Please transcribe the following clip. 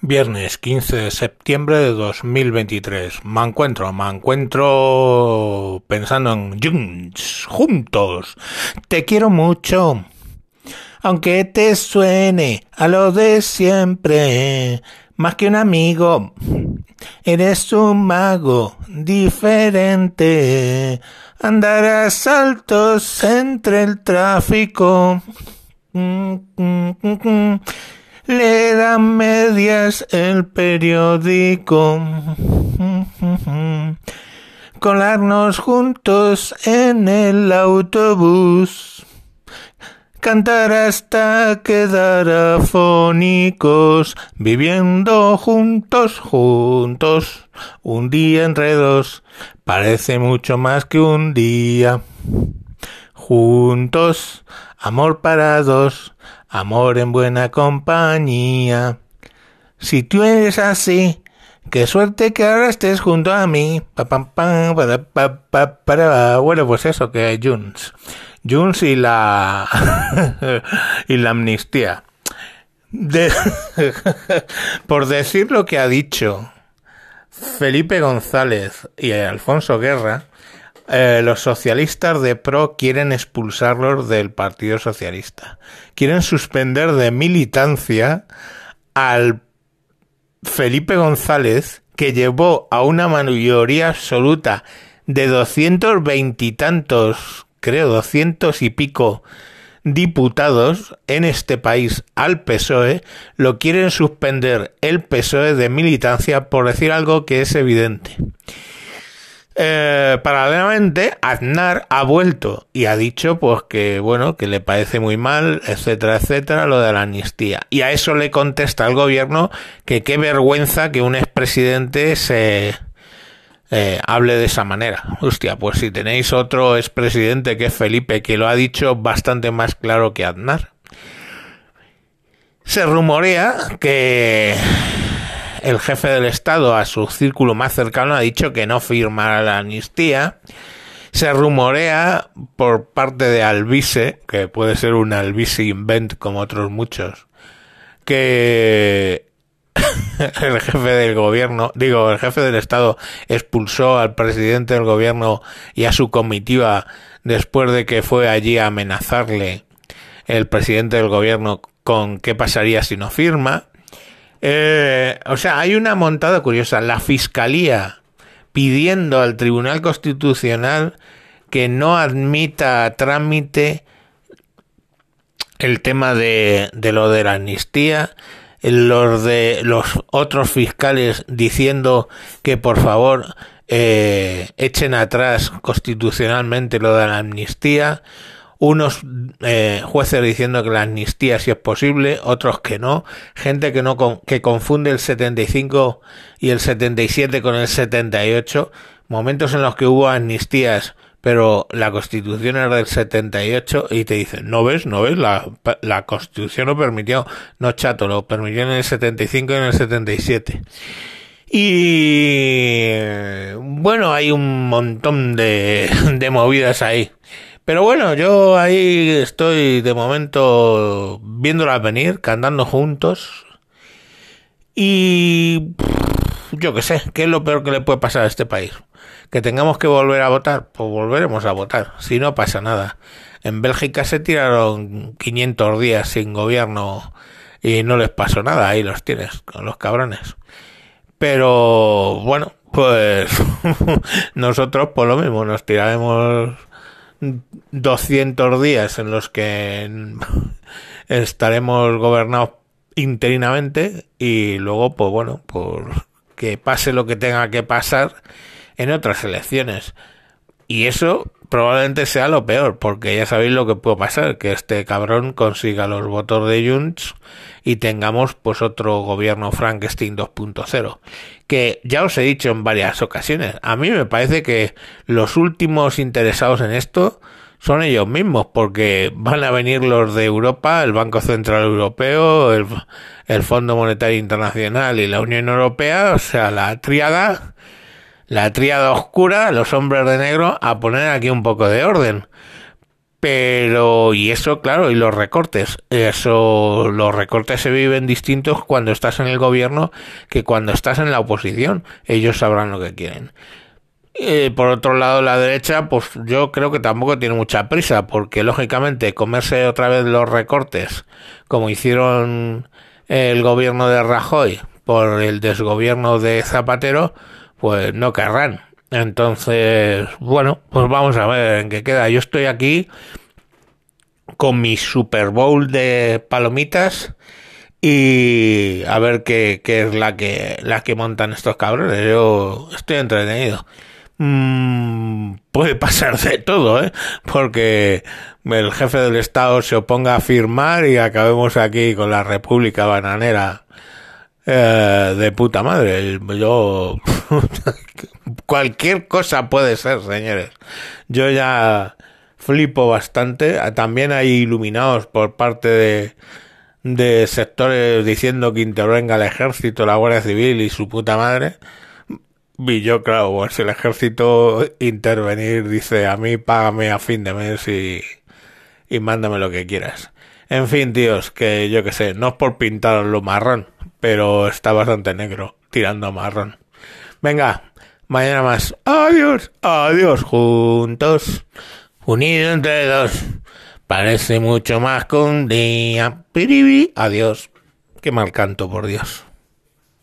Viernes 15 de septiembre de 2023. Me encuentro, me encuentro pensando en Junts, juntos. Te quiero mucho. Aunque te suene a lo de siempre, más que un amigo, eres un mago diferente. Andarás saltos entre el tráfico. Mm, mm, mm, le dan medias el periódico. Colarnos juntos en el autobús. Cantar hasta quedar afónicos, viviendo juntos, juntos, un día entre dos, parece mucho más que un día. Juntos, amor para dos, amor en buena compañía. Si tú eres así, qué suerte que ahora estés junto a mí. Pa, para, pa, para, Bueno, pues eso, que hay Junes. Junes y la... y la amnistía. por decir lo que ha dicho Felipe González y Alfonso Guerra, eh, los socialistas de PRO quieren expulsarlos del Partido Socialista. Quieren suspender de militancia al Felipe González, que llevó a una mayoría absoluta de doscientos veintitantos, creo, doscientos y pico diputados en este país al PSOE, lo quieren suspender el PSOE de militancia por decir algo que es evidente. Eh, paralelamente, Aznar ha vuelto y ha dicho pues que bueno, que le parece muy mal, etcétera, etcétera, lo de la amnistía. Y a eso le contesta el gobierno que qué vergüenza que un expresidente se eh, hable de esa manera. Hostia, pues si tenéis otro expresidente que es Felipe, que lo ha dicho bastante más claro que Aznar. Se rumorea que el jefe del Estado a su círculo más cercano ha dicho que no firmará la amnistía. Se rumorea por parte de Alvise, que puede ser un Alvise invent como otros muchos, que el jefe del gobierno, digo, el jefe del Estado expulsó al presidente del gobierno y a su comitiva después de que fue allí a amenazarle el presidente del gobierno con qué pasaría si no firma. Eh, o sea, hay una montada curiosa. La Fiscalía pidiendo al Tribunal Constitucional que no admita a trámite el tema de, lo de la amnistía, los de los otros fiscales diciendo que por favor eh, echen atrás constitucionalmente lo de la amnistía unos eh, jueces diciendo que la amnistía sí es posible, otros que no, gente que no que confunde el 75 y el 77 con el 78, momentos en los que hubo amnistías, pero la Constitución era del 78 y te dicen, "No ves, no ves, la la Constitución lo permitió." No, chato, lo permitió en el 75 y en el 77. Y bueno, hay un montón de, de movidas ahí. Pero bueno, yo ahí estoy de momento viéndolas venir, cantando juntos. Y yo qué sé, ¿qué es lo peor que le puede pasar a este país? ¿Que tengamos que volver a votar? Pues volveremos a votar, si no pasa nada. En Bélgica se tiraron 500 días sin gobierno y no les pasó nada, ahí los tienes, con los cabrones. Pero bueno, pues nosotros por lo mismo nos tiraremos 200 días en los que estaremos gobernados interinamente y luego, pues bueno, por que pase lo que tenga que pasar en otras elecciones. Y eso probablemente sea lo peor, porque ya sabéis lo que puede pasar, que este cabrón consiga los votos de Junts y tengamos pues otro gobierno Frankenstein 2.0. Que ya os he dicho en varias ocasiones, a mí me parece que los últimos interesados en esto son ellos mismos, porque van a venir los de Europa, el Banco Central Europeo, el, el Fondo Monetario Internacional y la Unión Europea, o sea, la triada la tríada oscura, los hombres de negro, a poner aquí un poco de orden. Pero, y eso, claro, y los recortes. Eso, los recortes se viven distintos cuando estás en el gobierno que cuando estás en la oposición. Ellos sabrán lo que quieren. Eh, por otro lado, la derecha, pues yo creo que tampoco tiene mucha prisa, porque lógicamente comerse otra vez los recortes, como hicieron el gobierno de Rajoy por el desgobierno de Zapatero, pues no querrán. Entonces, bueno, pues vamos a ver en qué queda. Yo estoy aquí con mi Super Bowl de palomitas y a ver qué, es la que, la que montan estos cabrones. Yo estoy entretenido. Mm, puede pasar de todo, ¿eh? Porque el jefe del Estado se oponga a firmar y acabemos aquí con la República Bananera eh, de puta madre. Yo... cualquier cosa puede ser, señores. Yo ya flipo bastante. También hay iluminados por parte de, sectores diciendo que intervenga el ejército, la Guardia Civil y su puta madre. Y yo, claro, pues el ejército intervenir dice a mí págame a fin de mes y, mándame lo que quieras. En fin, tíos, que yo que sé, no es por pintarlo marrón, pero está bastante negro, tirando marrón. Venga, mañana más. Adiós, adiós, juntos, unidos entre dos. Parece mucho más que un día. Adiós. Qué mal canto, por Dios.